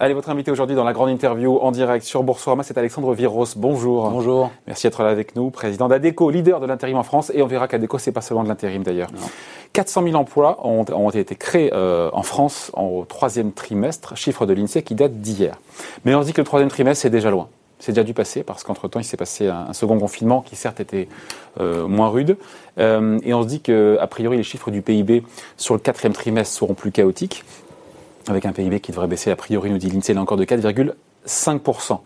Allez, votre invité aujourd'hui dans la grande interview en direct sur Boursorama, c'est Alexandre Viros. Bonjour. Bonjour. Merci d'être là avec nous, président d'ADECO, leader de l'intérim en France. Et on verra qu'ADECO, c'est pas seulement de l'intérim d'ailleurs. 400 000 emplois ont, ont été créés euh, en France au troisième trimestre, chiffre de l'INSEE qui date d'hier. Mais on se dit que le troisième trimestre, c'est déjà loin. C'est déjà dû passer parce qu'entre-temps, il s'est passé un, un, second confinement qui certes était euh, moins rude. Euh, et on se dit que, a priori, les chiffres du PIB sur le quatrième trimestre seront plus chaotiques avec un PIB qui devrait baisser a priori, nous dit l'INSEE, là encore de 4,5%.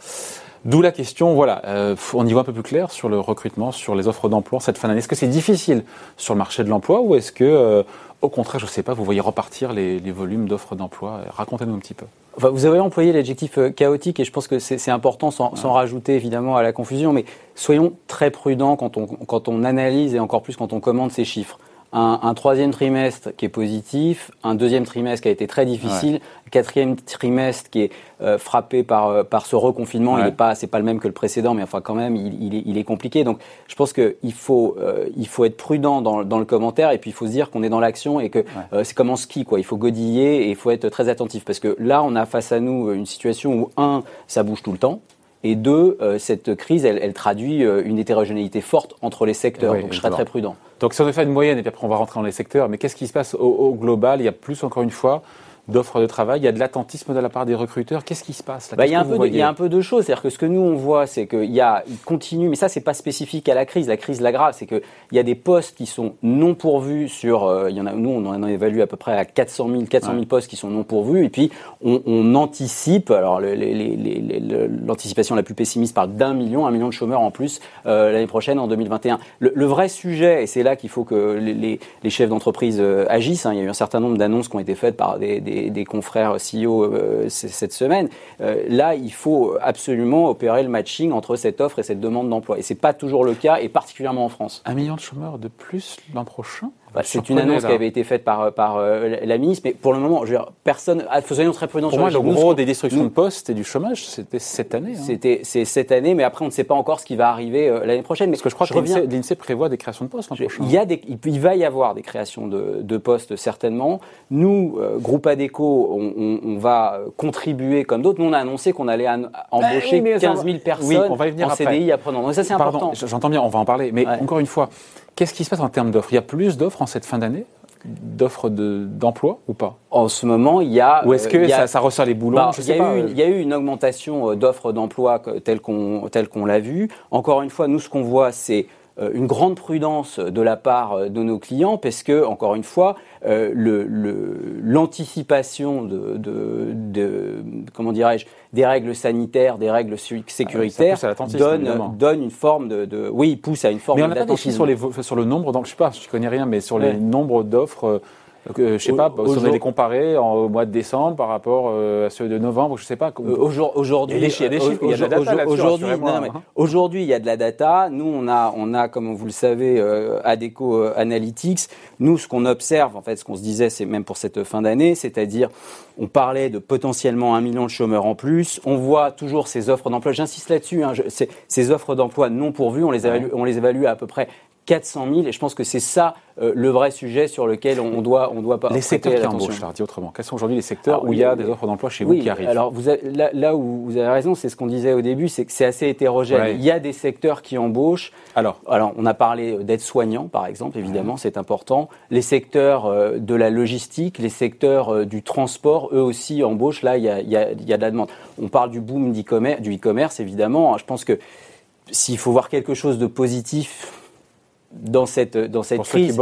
D'où la question, voilà, euh, on y voit un peu plus clair sur le recrutement, sur les offres d'emploi cette fin d'année. Est-ce que c'est difficile sur le marché de l'emploi ou est-ce que, euh, au contraire, je ne sais pas, vous voyez repartir les, les volumes d'offres d'emploi? Racontez-nous un petit peu. Enfin, vous avez employé l'adjectif euh, chaotique et je pense que c'est important sans, ouais. sans, rajouter évidemment à la confusion, mais soyons très prudents quand on, quand on analyse et encore plus quand on commande ces chiffres un, un, troisième trimestre qui est positif, un deuxième trimestre qui a été très difficile, ouais. quatrième trimestre qui est euh, frappé par, euh, par ce reconfinement. Ouais. Il n'est pas, c'est pas le même que le précédent, mais enfin quand même, il, il, est, il est, compliqué. Donc, je pense qu'il faut, euh, il faut être prudent dans, dans, le commentaire et puis il faut se dire qu'on est dans l'action et que ouais. Euh, c'est comme en ski, quoi. Il faut godiller et il faut être très attentif parce que là, on a face à nous une situation où un, ça bouge tout le temps. Et deux, cette crise, elle, elle, traduit une hétérogénéité forte entre les secteurs. Oui, donc, je serais très prudent. Donc, si on fait une moyenne, et puis après, on va rentrer dans les secteurs, mais qu'est-ce qui se passe au global? Il y a plus, encore une fois, d'offres de travail, il y a de l'attentisme de la part des recruteurs. Qu'est-ce qui se passe là? Bah, il, y a un peu de, il y a un peu de choses. C'est-à-dire que ce que nous on voit, c'est qu'il y a, il continue, mais ça c'est pas spécifique à la crise. La crise l'aggrave, c'est qu'il y a des postes qui sont non pourvus sur, euh, il y en a, nous on en évalue à peu près à 400 000, 400 000 ouais. postes qui sont non pourvus, et puis on, on anticipe. Alors l'anticipation la plus pessimiste parle d'un million, un million de chômeurs en plus euh, l'année prochaine en 2021. Le, le vrai sujet, et c'est là qu'il faut que les, les chefs d'entreprise euh, agissent. Hein, il y a eu un certain nombre d'annonces qui ont été faites par des, des des, des, confrères CEO euh, cette semaine. Euh, là, il faut absolument opérer le matching entre cette offre et cette demande d'emploi. Et ce n'est pas toujours le cas, et particulièrement en France. Un million de chômeurs de plus l'an prochain? Bah, c'est une annonce là. qui avait été faite par, par euh, la ministre, mais pour le moment, je veux dire, personne. Ah, soyons très prudents pour sur moi, le gros des destructions nous, de postes et du chômage, c'était cette année. Hein. C'était c'est cette année, mais après, on ne sait pas encore ce qui va arriver euh, l'année prochaine. Mais Parce que je crois je que l'INSEE prévoit des créations de postes l'an prochain. Il, y a des, il va y avoir des créations de, de postes, certainement. Nous, euh, groupe ADECO, on, on, on, va contribuer comme d'autres. Nous, on a annoncé qu'on allait an embaucher bah, oui, 15 000 personnes oui, on va y venir en après. CDI apprenants. Donc ça, c'est important. J'entends bien, on va en parler. Mais ouais. encore une fois, qu'est-ce qui se passe en termes d'offres? Il y a plus d'offres en cette fin d'année d'offres d'emploi de, ou pas? En ce moment, il y a. Ou est-ce que a, ça, ça, ressort les boulons? Bah, Il y, euh. y, a eu une augmentation d'offres d'emploi telle qu'on l'a vu. Encore une fois, nous, ce qu'on voit, c'est euh, une grande prudence de la part euh, de nos clients parce que, encore une fois, euh, l'anticipation le, le, de, de, de, comment dirais-je, des règles sanitaires, des règles sécuritaires ah, donne, donne une forme de, de, oui, pousse à une forme Mais on n'a pas des chiffres sur, les, sur le nombre, donc je sais pas, je connais rien, mais sur ouais. les nombres d'offres euh, je sais pas, si on les comparer en, au mois de décembre par rapport euh, à ceux de novembre, je sais pas. Aujourd'hui, il, y a des chiffres, il y a de la data Aujourd'hui, hein. aujourd'hui, il y a de la data. Nous, on a, on a, comme vous le savez, euh, Adeco euh, Analytics. Nous, ce qu'on observe, en fait, ce qu'on se disait, c'est même pour cette fin d'année, c'est-à-dire, on parlait de potentiellement un million de chômeurs en plus. On voit toujours ces offres d'emploi. J'insiste là-dessus. Hein, ces offres d'emploi non pourvues, on les évalue, on les évalue à, à peu près 400 000 et je pense que c'est ça euh, le vrai sujet sur lequel on doit on doit pas les secteurs qui embauchent là dit autrement. Quels sont aujourd'hui les secteurs alors, où il y a des offres d'emploi chez oui, vous qui arrivent alors vous avez, là, là, où vous avez raison c'est ce qu'on disait au début c'est que c'est assez hétérogène. Ouais. il y a des secteurs qui embauchent. Alors alors on a parlé d'aide soignants par exemple évidemment ouais. c'est important. Les secteurs euh, de la logistique les secteurs euh, du transport eux aussi embauchent. Là il y a, il y a, il y a de la demande. On parle du boom du e-commerce évidemment. Je pense que s'il faut voir quelque chose de positif dans cette, dans cette Pour crise,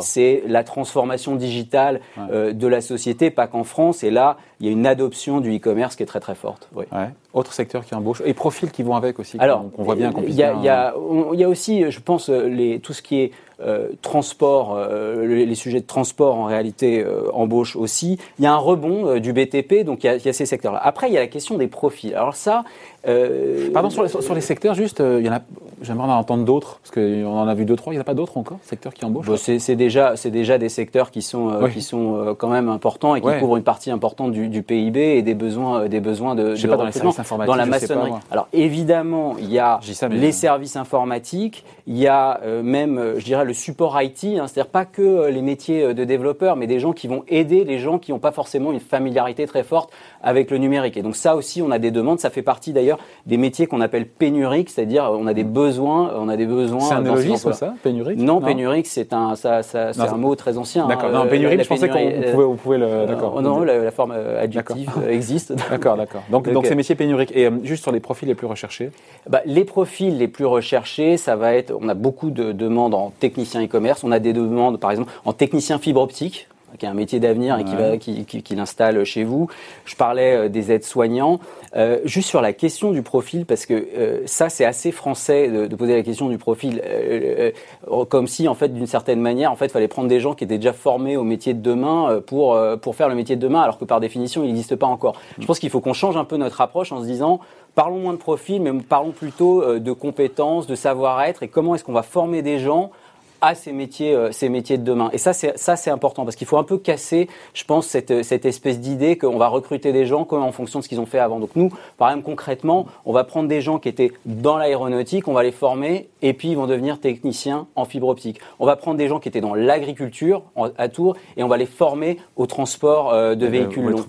c'est la transformation digitale ouais. euh, de la société, pas qu'en France. Et là, il y a une adoption du e-commerce qui est très très forte. Oui. Ouais. Autre secteur qui embauche et profils qui vont avec aussi. Alors, on voit bien qu'on Il y, a, y, a, y a aussi, je pense, les, tout ce qui est euh, transport, euh, les, les, sujets de transport en réalité euh, embauchent aussi. Il y a un rebond euh, du BTP, donc il y a, il y a ces secteurs-là. Après, il y a la question des profils. Alors ça. Euh, Pardon, sur les, sur les, secteurs, juste, il y en a. J'aimerais en entendre d'autres, parce qu'on en a vu deux, trois. Il n'y en a pas d'autres encore, secteurs qui embauchent bon, C'est déjà, déjà des secteurs qui sont, oui. qui sont quand même importants et qui ouais. couvrent une partie importante du, du, PIB et des besoins, des besoins de, de pas, dans, les services dans la maçonnerie. Alors évidemment, il y a ça, les services informatiques, il y a euh, même, je dirais, le support IT, hein, c'est-à-dire pas que euh, les métiers de développeurs, mais des gens qui vont aider les gens qui n'ont pas forcément une familiarité très forte avec le numérique. Et donc ça aussi, on a des demandes. Ça fait partie d'ailleurs des métiers qu'on appelle pénuriques, c'est-à-dire on a des besoins, on a des besoins. C'est un néologisme ça, pénurique Non, pénurique, c'est un, ça, un mot très ancien. D'accord. non, pénurique, je pensais qu'on pouvait, vous pouvez le. D'accord. non, la, forme adjective existe. D'accord, d'accord. Donc, donc, ces métiers pénuriques. Et juste sur les profils les plus recherchés. Bah, Les profils les plus recherchés, ça va être, on a beaucoup de demandes en technicien e-commerce, on a des demandes par exemple en technicien fibre optique, qui est un métier d'avenir et qui, va, qui, qui, l'installe chez vous. Je parlais euh, des aides-soignants. Euh, juste sur la question du profil, parce que euh, ça, c'est assez français de, de, poser la question du profil, euh, comme si, en fait, d'une certaine manière, en fait, il fallait prendre des gens qui étaient déjà formés au métier de demain pour, pour faire le métier de demain, alors que par définition, il n'existe pas encore. Je pense qu'il faut qu'on change un peu notre approche en se disant, parlons moins de profil, mais parlons plutôt de compétences, de savoir-être et comment est-ce qu'on va former des gens à ces métiers, euh, ces métiers de demain. Et ça, c'est ça, c'est important parce qu'il faut un peu casser, je pense, cette, cette espèce d'idée qu'on va recruter des gens en fonction de ce qu'ils ont fait avant. Donc nous, par exemple, concrètement, on va prendre des gens qui étaient dans l'aéronautique, on va les former et puis ils vont devenir techniciens en fibre optique. On va prendre des gens qui étaient dans l'agriculture à Tours et on va les former au transport euh, de véhicules longs.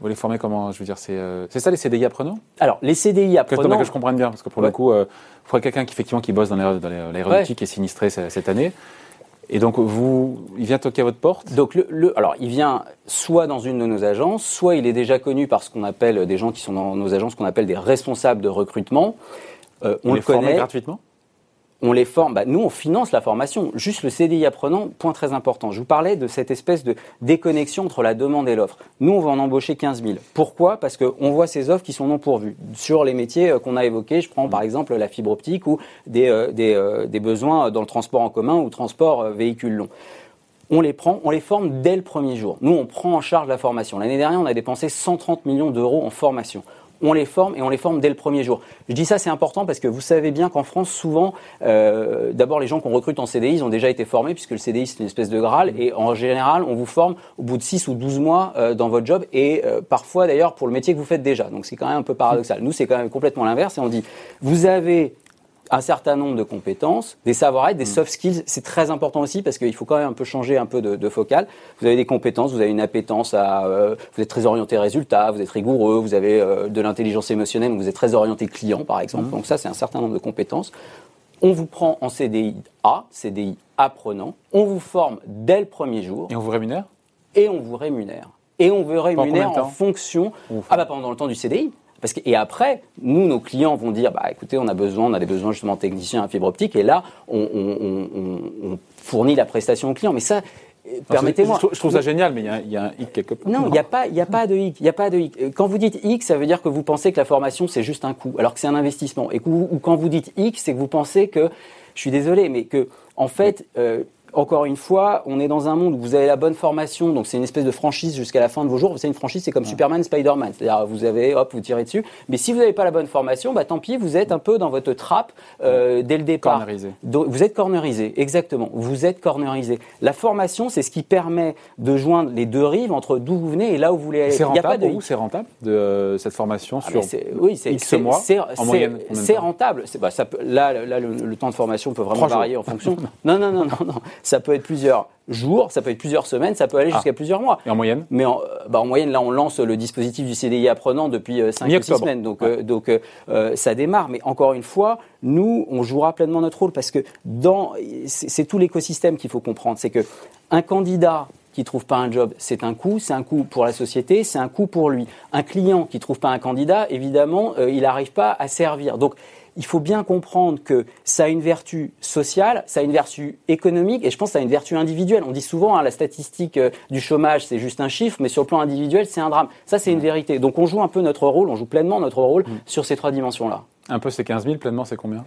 Vous les formez comment Je veux dire, c'est c'est ça les CDI apprenants? Alors les CDI apprenants. Que, que je comprenne bien parce que pour le coup. Euh, il faudrait quelqu'un qui, effectivement, qui bosse dans l'aéronautique et est sinistré cette Et donc, vous, il vient toquer à votre porte? Donc, le, alors, il vient soit dans une de nos agences, soit il est déjà connu par ce qu'on appelle des gens qui sont dans nos agences, qu'on appelle des responsables de recrutement. Euh, on, le connaît. gratuitement? On les forme. Bah, nous, on finance la formation. Juste le CDI apprenant, point très important. Je vous parlais de cette espèce de déconnexion entre la demande et l'offre. Nous, on va en embaucher 15 000. Pourquoi? Parce qu'on voit ces offres qui sont non pourvues. Sur les métiers euh, qu'on a évoqués, je prends par exemple la fibre optique ou des, euh, euh, des, besoins dans le transport en commun ou transport véhicule long on les prend, on les forme dès le premier jour. Nous, on prend en charge la formation. L'année dernière, on a dépensé 130 millions d'euros en formation on les forme et on les forme dès le premier jour. Je dis ça, c'est important parce que vous savez bien qu'en France, souvent, euh, d'abord les gens qu'on recrute en CDI, ils ont déjà été formés puisque le CDI c'est une espèce de Graal et en général, on vous forme au bout de 6 ou 12 mois euh, dans votre job et euh, parfois d'ailleurs pour le métier que vous faites déjà. Donc c'est quand même un peu paradoxal. Nous, c'est quand même complètement l'inverse et on dit, vous avez un certain nombre de compétences, des savoir-être, des mm. soft skills. C'est très important aussi parce qu'il faut quand même un peu changer un peu de, de focal. Vous avez des compétences, vous avez une appétence à, euh, vous êtes très orienté résultat, vous êtes rigoureux, vous avez euh, de l'intelligence émotionnelle, vous êtes très orienté client par exemple. Mm. Donc ça, c'est un certain nombre de compétences. On vous prend en CDI A, CDI apprenant. On vous forme dès le premier jour. Et on vous rémunère? Et on vous rémunère. Et on vous rémunère en fonction. Ah bah pendant le temps du CDI. Parce que, et après, nous, nos clients vont dire, bah, écoutez, on a besoin, on a des besoins justement techniciens à fibre optique, et là, on, on, fournit la prestation au client. Mais ça, Permettez-moi. Je, trouve ça génial, mais il y, a, un hic quelque part. Non, il n'y a pas, il a pas de hic. Il a pas de hic. Quand vous dites hic, ça veut dire que vous pensez que la formation c'est juste un coût, alors que c'est un investissement. Et ou quand vous dites hic, c'est que vous pensez que, je suis désolé, mais que en fait, euh, encore une fois, on est dans un monde où vous avez la bonne formation, donc c'est une espèce de franchise jusqu'à la fin de vos jours. Vous savez, une franchise, c'est comme Superman, Spider-Man. C'est-à-dire, vous avez, hop, vous tirez dessus. Mais si vous n'avez pas la bonne formation, bah, tant pis, vous êtes un peu dans votre trappe euh, dès le départ. Cornerisé. vous êtes cornerisé, exactement. Vous êtes cornerisé. La formation, c'est ce qui permet de joindre les deux rives entre d'où vous venez et là où vous voulez aller. C'est rentable vous C'est rentable de euh, cette formation ah, sur oui, c'est X mois en moyenne C'est rentable. Bah, ça peut, là, là le, temps de formation peut vraiment varier en fonction. non, non, non, non, non. Ça peut être plusieurs jours, ça peut être plusieurs semaines, ça peut aller ah. jusqu'à plusieurs mois. Et en moyenne Mais en, bah en, moyenne, là, on lance le dispositif du CDI apprenant depuis 5 euh, ou 6 semaines. Donc, euh, donc euh, ça démarre. Mais encore une fois, nous, on jouera pleinement notre rôle parce que dans, c'est tout l'écosystème qu'il faut comprendre. C'est que un candidat qui trouve pas un job, c'est un coût, c'est un coût pour la société, c'est un coût pour lui. Un client qui trouve pas un candidat, évidemment, il n'arrive pas à servir. Donc, il faut bien comprendre que ça a une vertu sociale, ça a une vertu économique, et je pense que ça a une vertu individuelle. On dit souvent, hein, la statistique euh, du chômage, c'est juste un chiffre, mais sur le plan individuel, c'est un drame. Ça, c'est une vérité. Donc on joue un peu notre rôle, on joue pleinement notre rôle mm. sur ces trois dimensions-là. Un peu, c'est 15 000, pleinement, c'est combien?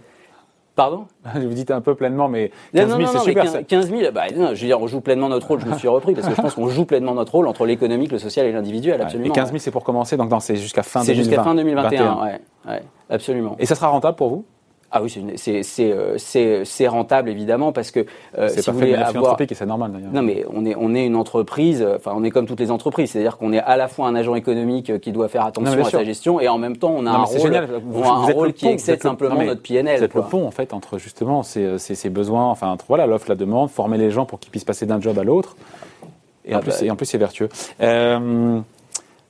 Pardon? Vous dites un peu pleinement, mais 15 000, c'est super. 15 000, bah, non, je veux dire, on joue pleinement notre rôle, je me suis repris, parce que je pense qu'on joue pleinement notre rôle entre l'économique, le social et l'individuel, absolument. Et 15 000, c'est pour commencer, donc c'est jusqu'à fin 2021. C'est jusqu'à fin 2021, ouais, ouais, absolument. Et ça sera rentable pour vous? Ah oui, c'est rentable évidemment parce que c'est si pas vous voulez avoir et c'est normal d'ailleurs. Non mais on est on est une entreprise, enfin on est comme toutes les entreprises, c'est-à-dire qu'on est à la fois un agent économique qui doit faire attention à sa gestion et en même temps on a un rôle, génial. Vous, on a un rôle qui excède simplement notre PNL. Êtes le pont en fait entre justement ces, ces, besoins, enfin entre voilà l'offre, la demande, former les gens pour qu'ils puissent passer d'un job à l'autre. Et, en ah plus, bah. et en plus, c'est vertueux. Euh,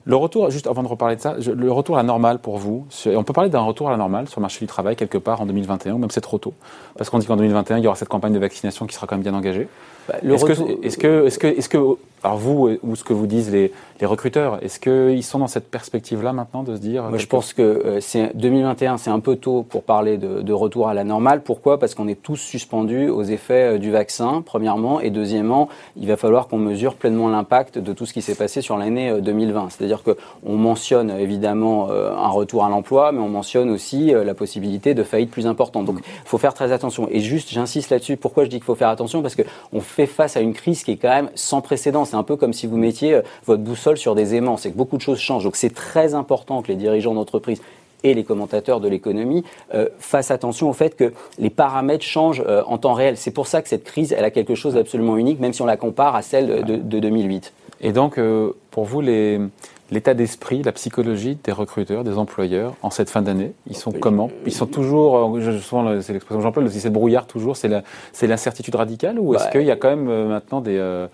le retour, juste avant de reparler de ça, le retour à la normale pour vous, on peut parler d'un retour à la normale sur le marché du travail quelque part en 2021, ou même c'est trop tôt? Parce qu'on dit qu'en 2021, il y aura cette campagne de vaccination qui sera quand même bien engagée. Bah, est-ce que, est-ce que, est-ce que, est-ce que, alors vous ou ce que vous disent les, les recruteurs, est-ce qu'ils sont dans cette perspective-là maintenant de se dire Moi, Je pense que euh, c'est 2021, c'est un peu tôt pour parler de, de retour à la normale. Pourquoi? Parce qu'on est tous suspendus aux effets euh, du vaccin, premièrement, et deuxièmement, il va falloir qu'on mesure pleinement l'impact de tout ce qui s'est passé sur l'année 2020. Euh, C'est-à-dire qu'on mentionne évidemment un retour à l'emploi, mais on mentionne aussi la possibilité de faillite plus importante. Donc, il faut faire très attention. Et juste, j'insiste là-dessus. Pourquoi je dis qu'il faut faire attention? Parce qu'on fait face à une crise qui est quand même sans précédent. C'est un peu comme si vous mettiez votre boussole sur des aimants. C'est que beaucoup de choses changent. Donc, c'est très important que les dirigeants d'entreprise et les commentateurs de l'économie euh, fassent attention au fait que les paramètres changent euh, en temps réel. C'est pour ça que cette crise, elle a quelque chose d'absolument unique, même si on la compare à celle de, 2008. Et donc, euh, pour vous, les, l'état d'esprit, la psychologie des recruteurs, des employeurs en cette fin d'année. Ils sont comment Ils sont toujours, souvent c'est l'expression que j'emploie, c'est le brouillard toujours, c'est, l'incertitude radicale ou est-ce bah, qu'il y a quand même maintenant des,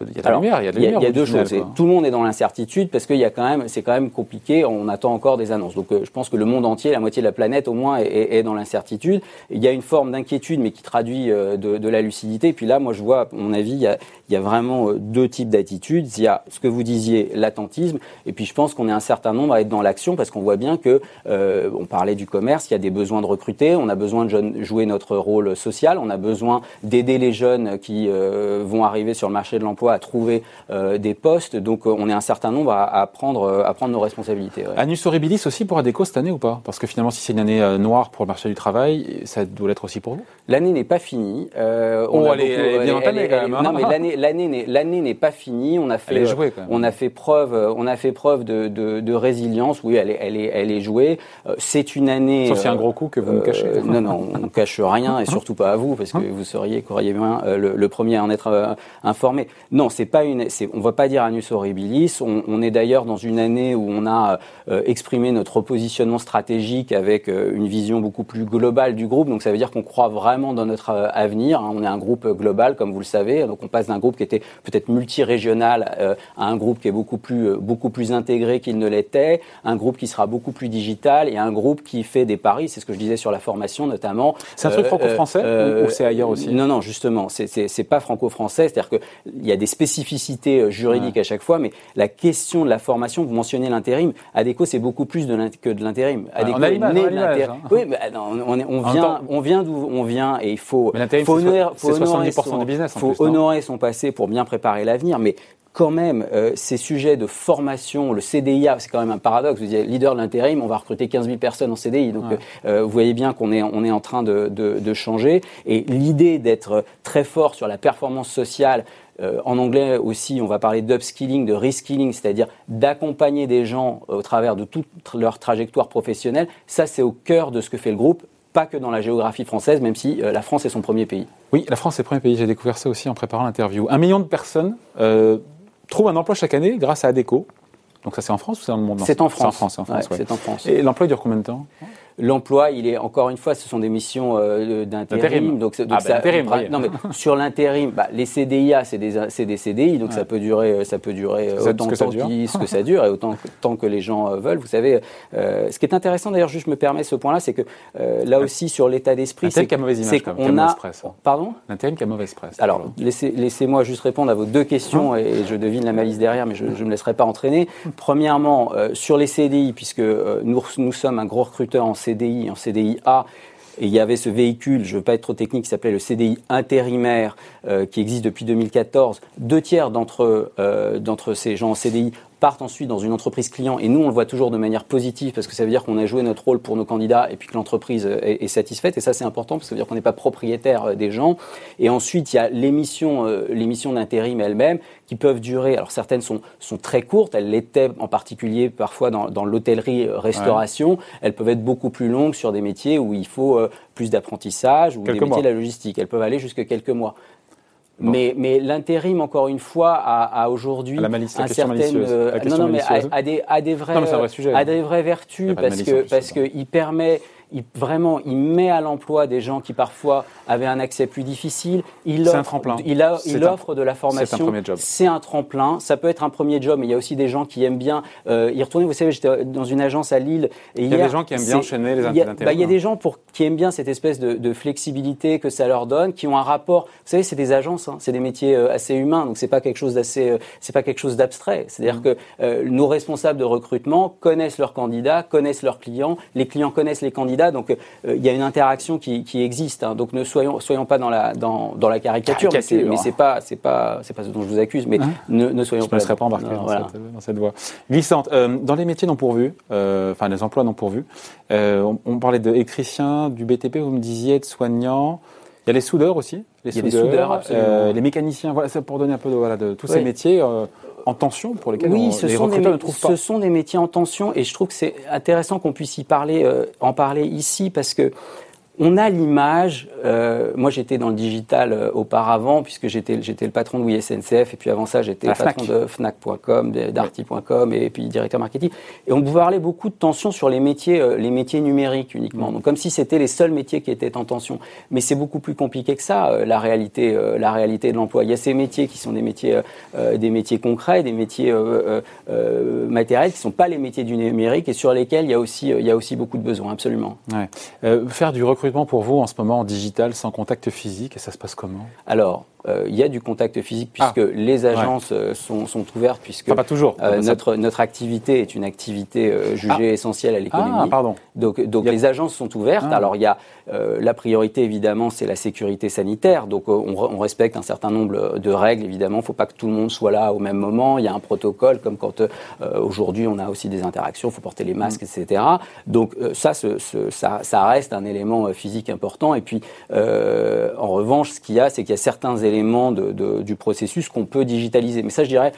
il y a de la lumière, il y a, de il y a, deux choses. Tout le monde est dans l'incertitude parce qu'il y a quand même, c'est quand même compliqué. On attend encore des annonces. Donc, euh, je pense que le monde entier, la moitié de la planète au moins, est, est, dans l'incertitude. Il y a une forme d'inquiétude, mais qui traduit euh, de, de, la lucidité. Et puis là, moi, je vois, à mon avis, il y a, il y a vraiment euh, deux types d'attitudes. Il y a ce que vous disiez, l'attentisme, et puis je pense qu'on est un certain nombre à être dans l'action parce qu'on voit bien que, euh, on parlait du commerce, il y a des besoins de recruter, on a besoin de jouer notre rôle social, on a besoin d'aider les jeunes qui euh, vont arriver sur le marché de l'emploi à trouver euh, des postes. Donc on est un certain nombre à, à prendre, à prendre nos responsabilités. Ouais. Anus horribilis aussi pour Adeco cette année ou pas? Parce que finalement, si c'est une année noire pour le marché du travail, ça doit l'être aussi pour vous? L'année n'est pas finie. on oh, elle, est bien entamée quand même. Hein. Non, mais l'année l'année l'année n'est pas finie. On a fait euh, on a fait preuve euh, on a fait preuve de, de, de résilience. Oui, elle est elle est elle est jouée. Euh, c'est une année. Sauf un gros coup que vous nous cachez. non non, on ne cache rien et surtout pas à vous parce que hein vous seriez croyez bien le, le, premier à en être informé. Non, c'est pas une. C'est on va pas dire anus horribilis. On, on est d'ailleurs dans une année où on a exprimé notre positionnement stratégique avec une vision beaucoup plus globale du groupe. Donc ça veut dire qu'on croit vraiment dans notre avenir. Hein. On est un groupe global, comme vous le savez. Donc on passe d'un groupe qui était peut-être multirégional euh, à un groupe qui est beaucoup plus, euh, beaucoup plus intégré qu'il ne l'était, un groupe qui sera beaucoup plus digital et un groupe qui fait des paris, c'est ce que je disais sur la formation notamment. C'est un truc euh, franco-français ou c'est ailleurs aussi? Non, non, justement, c'est pas franco-français, c'est-à-dire qu'il y a des spécificités juridiques à chaque fois, mais la question de la formation, vous mentionnez l'intérim, ADECO c'est beaucoup plus de que de l'intérim. on a l'image, hein. Oui, mais on, on, vient, on vient d'où on vient et il faut, faut honorer, faut honorer son, du business. faut honorer son passé pour bien préparer l'avenir, mais quand même, euh, ces sujets de formation, le CDIA, c'est quand même un paradoxe. Vous dites, leader de l'intérim, on va recruter 15 000 personnes en CDI. Donc, euh, vous voyez bien qu'on est, on est en train de, de, de changer. Et l'idée d'être très fort sur la performance sociale, euh, en anglais aussi, on va parler d'upskilling, de reskilling, c'est-à-dire d'accompagner des gens au travers de toute leur trajectoire professionnelle. Ça, c'est au cœur de ce que fait le groupe pas que dans la géographie française, même si euh, la France est son premier pays. Oui, la France est le premier pays. J'ai découvert ça aussi en préparant l'interview. Un million de personnes euh, trouvent un emploi chaque année grâce à ADECO. Donc ça, c'est en France ou c'est dans le monde? C'est en France. C'est en France. C'est en France. Et l'emploi dure combien de temps? L'emploi, il est encore une fois, ce sont des missions euh, d'intérim. Donc, donc ah, ça, intérim, non mais sur l'intérim, bah, les CDIA, c'est des, des CDI, donc ça peut durer, ça peut durer euh, autant que ça, dure. ce que ça dure et autant tant que les gens euh, veulent. Vous savez, euh, ce qui est intéressant d'ailleurs, juste me permet ce point-là, c'est que euh, là aussi sur l'état d'esprit, c'est qu'on a, presse, pardon, l'intérim qui a mauvaise presse. Alors laissez, laissez-moi juste répondre à vos deux questions et, et, je devine la malice derrière, mais je ne me laisserai pas entraîner. Premièrement, sur les CDI, puisque nous, nous sommes un gros recruteur en CDI, en CDI a Et il y avait ce véhicule, je ne veux pas être trop technique, qui s'appelait le CDI intérimaire, euh, qui existe depuis 2014. Deux tiers d'entre euh, d'entre ces gens en CDI partent ensuite dans une entreprise client. Et nous, on le voit toujours de manière positive parce que ça veut dire qu'on a joué notre rôle pour nos candidats et puis que l'entreprise est, est, satisfaite. Et ça, c'est important parce que ça veut dire qu'on n'est pas propriétaire des gens. Et ensuite, il y a l'émission, l'émission d'intérim elle-même qui peuvent durer. Alors certaines sont, sont très courtes, elles l'étaient en particulier parfois dans, dans l'hôtellerie-restauration. Elles peuvent être beaucoup plus longues sur des métiers où il faut plus d'apprentissage ou des métiers de la logistique. Elles peuvent aller jusqu'à quelques mois. Mais, mais l'intérim, encore une fois, a, a aujourd'hui un certain euh, non non mais a, des a des vraies a des vraies vertus parce que parce que il permet il, vraiment, il met à l'emploi des gens qui parfois avaient un accès plus difficile. Il offre, un tremplin. Il, a, il offre de la formation. C'est un premier job. C'est un tremplin. Ça peut être un premier job, mais il y a aussi des gens qui aiment bien euh, y retourner. Vous savez, j'étais dans une agence à Lille. Et il y a des gens qui aiment bien enchaîner les intérêts. Bah, il y a des gens pour, qui aiment bien cette espèce de, de, flexibilité que ça leur donne, qui ont un rapport. Vous savez, c'est des agences, hein, c'est des métiers euh, assez humains, donc c'est pas quelque chose d'assez, euh, c'est pas quelque chose d'abstrait. C'est-à-dire mmh. que euh, nos responsables de recrutement connaissent leurs candidats, connaissent leurs clients, les clients connaissent les candidats, donc il y a une interaction qui, existe. Hein. donc ne soyons, soyons pas dans la, dans, dans la caricature, mais c'est pas, c'est pas, c'est pas ce dont je vous accuse, mais hein ne, ne, soyons pas. Je ne pas embarqué dans, cette, dans, cette, voie. Glissante. Euh, dans les métiers non pourvus, euh, enfin les emplois non pourvus, euh, on, parlait d'électricien, du BTP, vous me disiez, de soignants. Il y a les soudeurs aussi, les soudeurs, les mécaniciens. Voilà, c'est pour donner un peu de, voilà, de tous ces métiers en tension pour lesquels oui, ce les recruteurs ne trouvent pas. Ce sont des métiers en tension et je trouve que c'est intéressant qu'on puisse y parler, euh, en parler ici parce que on a l'image, euh, moi j'étais dans le digital euh, auparavant, puisque j'étais, le patron de SNCF, et puis avant ça j'étais le patron de Fnac.com, d'Arty.com, et puis directeur marketing. Et on pouvait parler beaucoup de tension sur les métiers, euh, les métiers numériques uniquement. Donc comme si c'était les seuls métiers qui étaient en tension. Mais c'est beaucoup plus compliqué que ça, la réalité, la réalité de l'emploi. Il y a ces métiers qui sont des métiers, des métiers concrets, des métiers matériels, qui ne sont pas les métiers du numérique, et sur lesquels il y a aussi, il y a aussi beaucoup de besoins, absolument. Ouais. faire du recrutement pour vous en ce moment en digital sans contact physique et ça se passe comment? Alors, euh, il y a du contact physique puisque ah. les agences euh, sont, sont, ouvertes puisque pas toujours. Euh, notre, notre activité est une activité jugée ah. essentielle à l'économie. Ah, pardon. Donc, donc les agences sont ouvertes. Alors il y a la priorité évidemment c'est la sécurité sanitaire. Donc on, on, respecte un certain nombre de règles évidemment. Il ne faut pas que tout le monde soit là au même moment. Il y a un protocole comme quand aujourd'hui on a aussi des interactions. Il faut porter les masques, mm. etc. Donc ça, ce, ça, ça reste un élément physique important. Et puis en revanche, ce qu'il y a, c'est qu'il y a certains éléments du processus qu'on peut digitaliser. Mais ça, je dirais,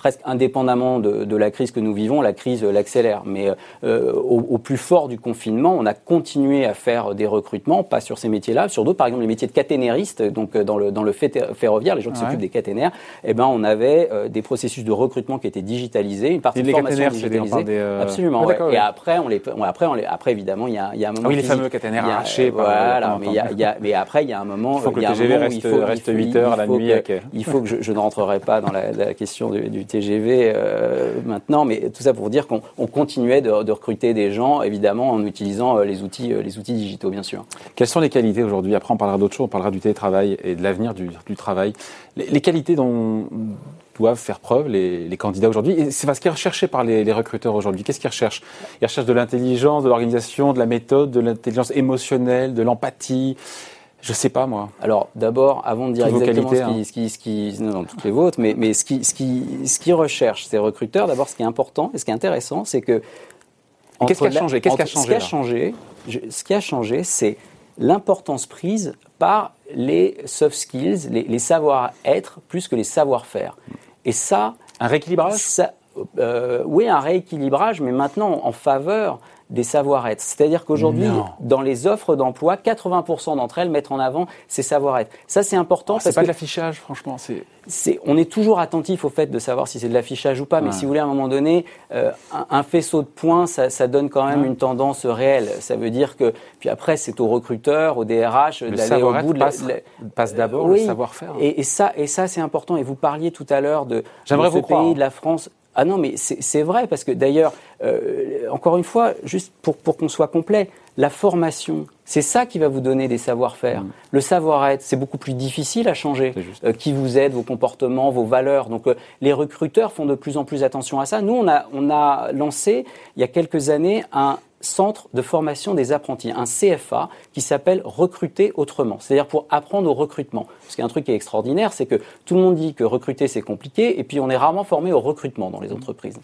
presque indépendamment de, de, la crise que nous vivons, la crise l'accélère. Mais euh, au, au, plus fort du confinement, on a continué à faire des recrutements, pas sur ces métiers-là, sur d'autres, par exemple les métiers de caténériste, donc euh, dans le, dans le ferroviaire, les gens qui s'occupent des caténaires, eh ben, on avait euh, des processus de recrutement qui étaient digitalisés, une partie de formation digitalisée. Des, euh... Absolument. Et après, on les, après, on les, après, évidemment, il y a, y a un moment. oui, les fameux caténaires arrachés. Voilà, mais, y a, y a, mais après, il y a un moment. Il faut que le TGV reste, reste 8 heures à la nuit. Il faut que je, ne rentrerai pas dans la, question du TGV euh, maintenant, mais tout ça pour dire qu'on continuait de, recruter des gens, évidemment, en utilisant euh, les outils, euh, les outils digitaux, bien sûr. Quelles sont les qualités aujourd'hui? Après, on parlera d'autres choses, on parlera du télétravail et de l'avenir du, travail. Les, qualités dont doivent faire preuve les, candidats aujourd'hui. C'est ce qui est recherché par les recruteurs aujourd'hui. Qu'est-ce qu'ils recherchent? Ils recherchent de l'intelligence, de l'organisation, de la méthode, de l'intelligence émotionnelle, de l'empathie. Je sais pas moi. Alors d'abord, avant de dire exactement ce, qui, hein. ce, qui, ce qui, non, non, toutes les vôtres, mais, mais ce qui, ce qui, ce qui recherche ces recruteurs, d'abord, ce qui est important et ce qui est intéressant, c'est que qu'est-ce qui a changé? Qu'est-ce qui a changé Ce qui a changé, ce qui a changé, c'est l'importance prise par les soft skills, les, les savoir-être, plus que les savoir-faire. Et ça, un rééquilibrage? Ça, euh, oui, un rééquilibrage, mais maintenant en faveur des savoir-être. C'est-à-dire qu'aujourd'hui, dans les offres d'emploi, 80% d'entre elles mettent en avant ces savoir-être. Ça, c'est important. Oh, c'est pas de l'affichage, franchement. C'est... on est toujours attentif au fait de savoir si c'est de l'affichage ou pas. Mais si vous voulez, à un moment donné, euh, un, faisceau de points, ça, ça donne quand même une tendance réelle. Ça veut dire que, puis après, c'est au recruteur, au DRH d'aller au bout de passe, passe d'abord le savoir-faire. Et, et, ça, et ça, c'est important. Et vous parliez tout à l'heure de, de ce pays, de la France. Ah non, mais c'est vrai, parce que d'ailleurs, euh, encore une fois, juste pour, pour qu'on soit complet, la formation, c'est ça qui va vous donner des savoir-faire. Mm. Le savoir-être, c'est beaucoup plus difficile à changer. Euh, qui vous aide, vos comportements, vos valeurs. Donc euh, les recruteurs font de plus en plus attention à ça. Nous, on a, on a lancé, il y a quelques années, un centre de formation des apprentis, un CFA qui s'appelle Recruter autrement, c'est-à-dire pour apprendre au recrutement. Parce qu'il y a un truc qui est extraordinaire, c'est que tout le monde dit que recruter c'est compliqué, et puis on est rarement formé au recrutement dans les entreprises.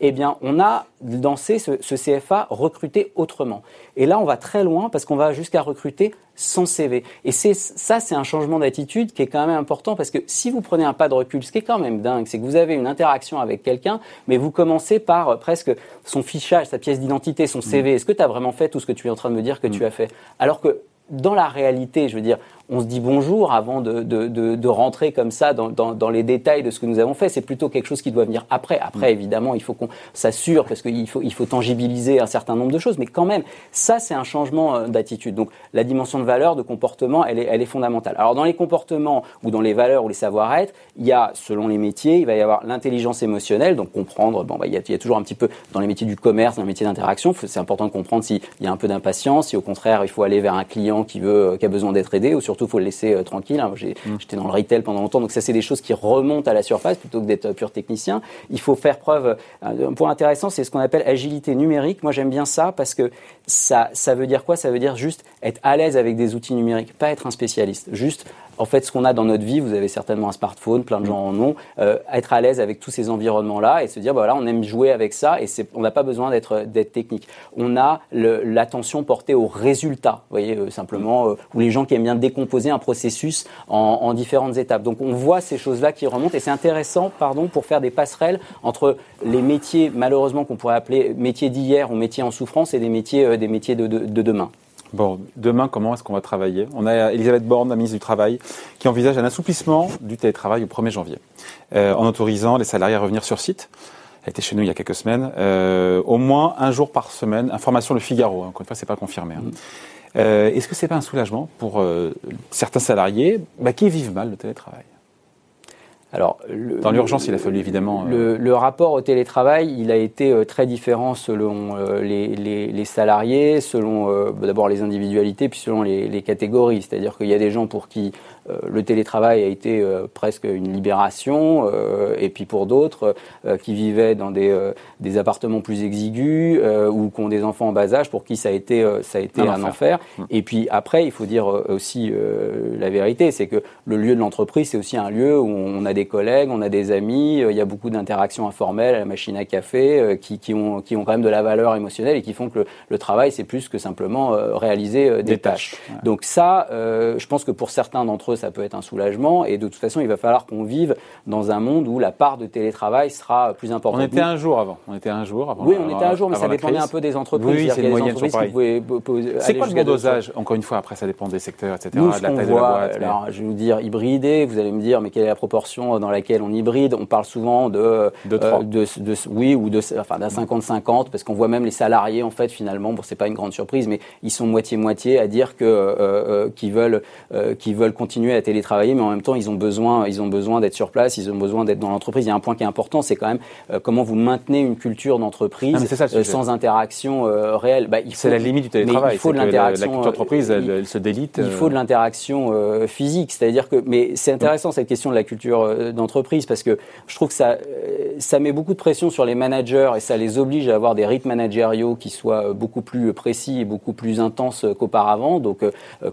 Eh bien, on a lancé ce, ce CFA Recruter autrement. Et là, on va très loin parce qu'on va jusqu'à recruter sans CV. Et c'est ça, c'est un changement d'attitude qui est quand même important parce que si vous prenez un pas de recul, ce qui est quand même dingue, c'est que vous avez une interaction avec quelqu'un, mais vous commencez par euh, presque son fichage, sa pièce d'identité, son CV. Mm. Est-ce que tu as vraiment fait tout ce que tu es en train de me dire que tu mm. as fait? Alors que dans la réalité, je veux dire, on se dit bonjour avant de, de, de, de rentrer comme ça dans, dans, dans, les détails de ce que nous avons fait. C'est plutôt quelque chose qui doit venir après. Après, mm. évidemment, il faut qu'on s'assure parce qu'il faut, il faut tangibiliser un certain nombre de choses. Mais quand même, ça, c'est un changement euh, d'attitude. Donc, la dimension de valeur, de comportement, elle est, elle est fondamentale. Alors, dans les comportements ou dans les valeurs ou les savoir-être, il y a, selon les métiers, il va y avoir l'intelligence émotionnelle, donc comprendre. Bon, bah, il, y a, il y a toujours un petit peu dans les métiers du commerce, dans les métiers d'interaction, c'est important de comprendre s'il y a un peu d'impatience, si au contraire, il faut aller vers un client qui veut, qui a besoin d'être aidé, ou surtout, il faut le laisser euh, tranquille. Hein. Mm. J'étais dans le retail pendant longtemps, donc ça, c'est des choses qui remontent à la surface plutôt que d'être euh, pur technicien. Il faut faire preuve. Euh, un point intéressant, c'est ce qu'on appelle agilité numérique. Moi, j'aime bien ça parce que ça, ça veut dire quoi? Ça veut dire juste être à l'aise avec des outils numériques, pas être un spécialiste. Juste en fait, ce qu'on a dans notre vie, vous avez certainement un smartphone, plein de gens en ont, euh, être à l'aise avec tous ces environnements-là et se dire, bah voilà, on aime jouer avec ça et on n'a pas besoin d'être technique. On a l'attention portée aux résultats, vous voyez, euh, simplement, euh, ou les gens qui aiment bien décomposer un processus en, en différentes étapes. Donc, on voit ces choses-là qui remontent et c'est intéressant, pardon, pour faire des passerelles entre les métiers, malheureusement, qu'on pourrait appeler métiers d'hier ou métiers en souffrance et des métiers, des métiers de, de, de demain. Bon, demain, comment est-ce qu'on va travailler? On a Elisabeth Borne, la ministre du Travail, qui envisage un assouplissement du télétravail au 1er janvier, euh, en autorisant les salariés à revenir sur site. Elle était chez nous il y a quelques semaines. Euh, au moins un jour par semaine. Information Le Figaro. Encore une fois, c'est pas confirmé. Hein. Mm. Euh, est-ce que c'est pas un soulagement pour certains salariés bah, qui vivent mal le télétravail? Alors, dans l'urgence, il a fallu évidemment. Le, le, rapport au télétravail, il a été très différent selon les, les, les, salariés, selon d'abord les individualités, puis selon les, les catégories. C'est-à-dire qu'il y a des gens pour qui euh, le télétravail a été euh, presque une libération, euh, et puis pour d'autres qui vivaient dans des, des appartements plus exigus ou qui ont des enfants en bas âge, pour qui ça a été, ça a été un, enfer. Hum. Et puis après, il faut dire aussi la vérité, c'est que le lieu de l'entreprise, c'est aussi un lieu où on a des collègues, on a des amis, il y a beaucoup d'interactions informelles à la machine à café qui, qui, ont, qui ont quand même de la valeur émotionnelle et qui font que le, travail, c'est plus que simplement réaliser des, tâches. Donc ça, je pense que pour certains d'entre eux, ça peut être un soulagement. Et de toute façon, il va falloir qu'on vive dans un monde où la part de télétravail sera plus importante. On était un jour avant. On était un jour avant. Oui, on était un jour, mais ça dépendait un peu des entreprises. Oui, c'est C'est quoi le dosage? Encore une fois, après, ça dépend des secteurs, etc. Nous, de la taille voit, de la boîte. je vais vous dire hybridé. Vous allez me dire, mais quelle est la proportion dans laquelle on hybride On parle souvent de, de, euh, de, de, oui, ou de, enfin, d'un 50-50, parce qu'on voit même les salariés, en fait, finalement, bon, c'est pas une grande surprise, mais ils sont moitié-moitié à dire que euh, euh, qu'ils veulent, euh, qu'ils veulent continuer à télétravailler, mais en même temps, ils ont besoin, ils ont besoin d'être sur place, ils ont besoin d'être dans l'entreprise. Il y a un point qui est important, c'est quand même comment vous maintenez une culture d'entreprise ah, sans interaction réelle. Bah, c'est la limite du télétravail. Il faut de l'interaction. La, culture d'entreprise, elle, se délite. Il faut de l'interaction physique, c'est-à-dire que. Mais c'est intéressant cette question de la culture d'entreprise parce que je trouve que ça, ça met beaucoup de pression sur les managers et ça les oblige à avoir des rythmes managériaux qui soient beaucoup plus précis et beaucoup plus intenses qu'auparavant. Donc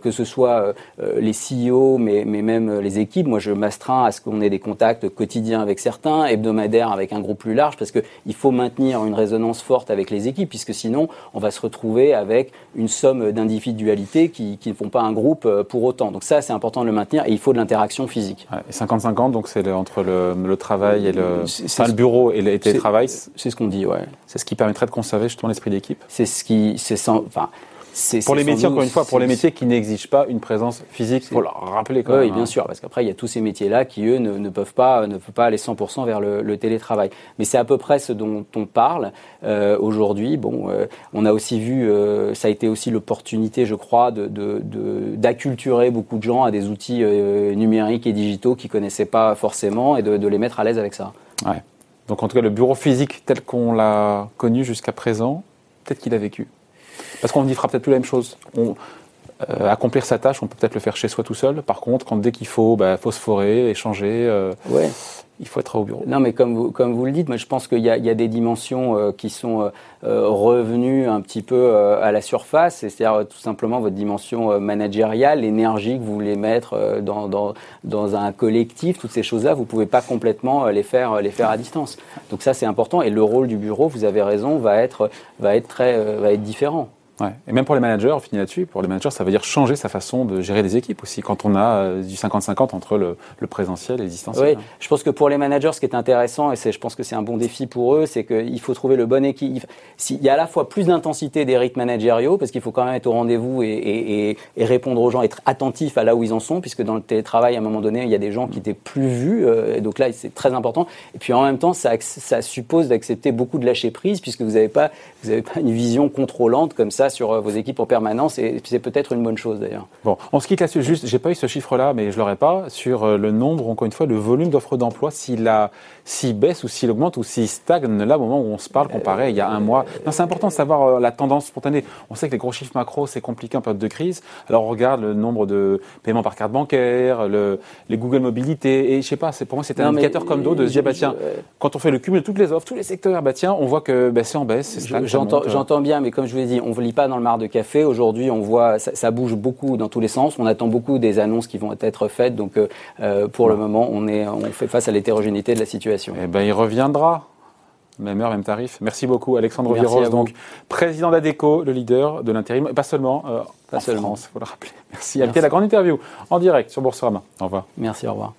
que ce soit les CEO, mais, mais même les équipes. Moi, je m'astreins à ce qu'on ait des contacts quotidiens avec certains, hebdomadaires avec un groupe plus large, parce qu'il faut maintenir une résonance forte avec les équipes, puisque sinon, on va se retrouver avec une somme d'individualités qui, ne font pas un groupe euh, pour autant. Donc ça, c'est important de le maintenir, et il faut de l'interaction physique. et 50-50, donc c'est entre le, travail et le, enfin, le bureau et le télétravail. C'est ce qu'on dit, ouais. C'est ce qui permettrait de conserver justement l'esprit d'équipe. C'est ce qui, c'est sans, pour les métiers, encore une fois, pour les métiers qui n'exigent pas une présence physique, faut leur rappeler quand même. Oui, bien hein. sûr, parce qu'après, il y a tous ces métiers-là qui, eux, ne, peuvent, pas, ne peuvent pas aller 100% vers le, télétravail. Mais c'est à peu près ce dont on parle euh, aujourd'hui. Bon, euh, on a aussi vu, euh, ça a été aussi l'opportunité, je crois, d'acculturer de, de, beaucoup de gens à des outils numériques et digitaux qu'ils connaissaient pas forcément et de, les mettre à l'aise avec ça. Ouais. Donc, en tout cas, le bureau physique tel qu'on l'a connu jusqu'à présent, peut-être qu'il a vécu. Parce qu'on y fera peut-être plus la même chose. euh, accomplir sa tâche, on peut peut-être le faire chez soi tout seul. Par contre, quand dès qu'il faut bah, phosphorer, échanger, euh. Il faut être au bureau. Non, mais comme vous, comme vous le dites, moi je pense qu'il y, a- des dimensions euh, qui sont euh, euh, revenues un petit peu à la surface, c'est-à-dire tout simplement votre dimension managériale, l'énergie que vous voulez mettre dans, dans, un collectif, toutes ces choses-là, vous pouvez pas complètement les faire, les faire à distance. Donc ça c'est important et le rôle du bureau, vous avez raison, va être, va être, très, va être différent. Et même pour les managers, on finit là-dessus, pour les managers, ça veut dire changer sa façon de gérer les équipes aussi, quand on a euh, du 50-50 entre le, présentiel et le. Oui, je pense que pour les managers, ce qui est intéressant, et c'est, je pense que c'est un bon défi pour eux, c'est qu'il faut trouver le bon équilibre. S'il y a à la fois plus d'intensité des rythmes managériaux, parce qu'il faut quand même être au rendez-vous et, répondre aux gens, être attentif à là où ils en sont, puisque dans le télétravail, à un moment donné, il y a des gens qui étaient plus vus, euh, donc là, c'est très important. Et puis en même temps, ça, suppose d'accepter beaucoup de lâcher prise, puisque vous n'avez pas une vision contrôlante comme ça sur euh, vos équipes en permanence, et c'est peut-être une bonne chose d'ailleurs. Bon, on se quitte là-dessus. Juste, j'ai pas eu ce chiffre-là, mais je l'aurais pas sur euh, le nombre, encore une fois, le volume d'offres d'emploi, s'il a, s'il baisse ou s'il augmente ou s'il stagne là au moment où on se parle comparé à il y a un mois. C'est important de savoir euh, la tendance spontanée. On sait que les gros chiffres macro, c'est compliqué en période de crise. Alors on regarde le nombre de paiements par carte bancaire, le, les Google Mobilité, et je sais pas, c'est pour moi c'est un Non, indicateur comme d'autres de se dire, bah tiens, je- quand on fait le cumul de toutes les offres, tous les secteurs, bah tiens, on voit que bah, c'est en baisse, j'entends bien, mais comme je vous l'ai dit, on ne lit pas dans le mar de café. Aujourd'hui, on voit, ça, ça bouge beaucoup dans tous les sens. On attend beaucoup des annonces qui vont être faites. Donc, euh, euh, pour le moment, on, est, on fait face à l'hétérogénéité de la situation. Eh ben, il reviendra. Même heure, même tarif. Merci beaucoup, Alexandre Merci Viros, donc président d'ADECO, le leader de l'intérim, et pas seulement euh, Pas en seulement. France, il faut le rappeler. Merci. À la grande interview en direct sur Boursorama. Au revoir. Merci, au revoir.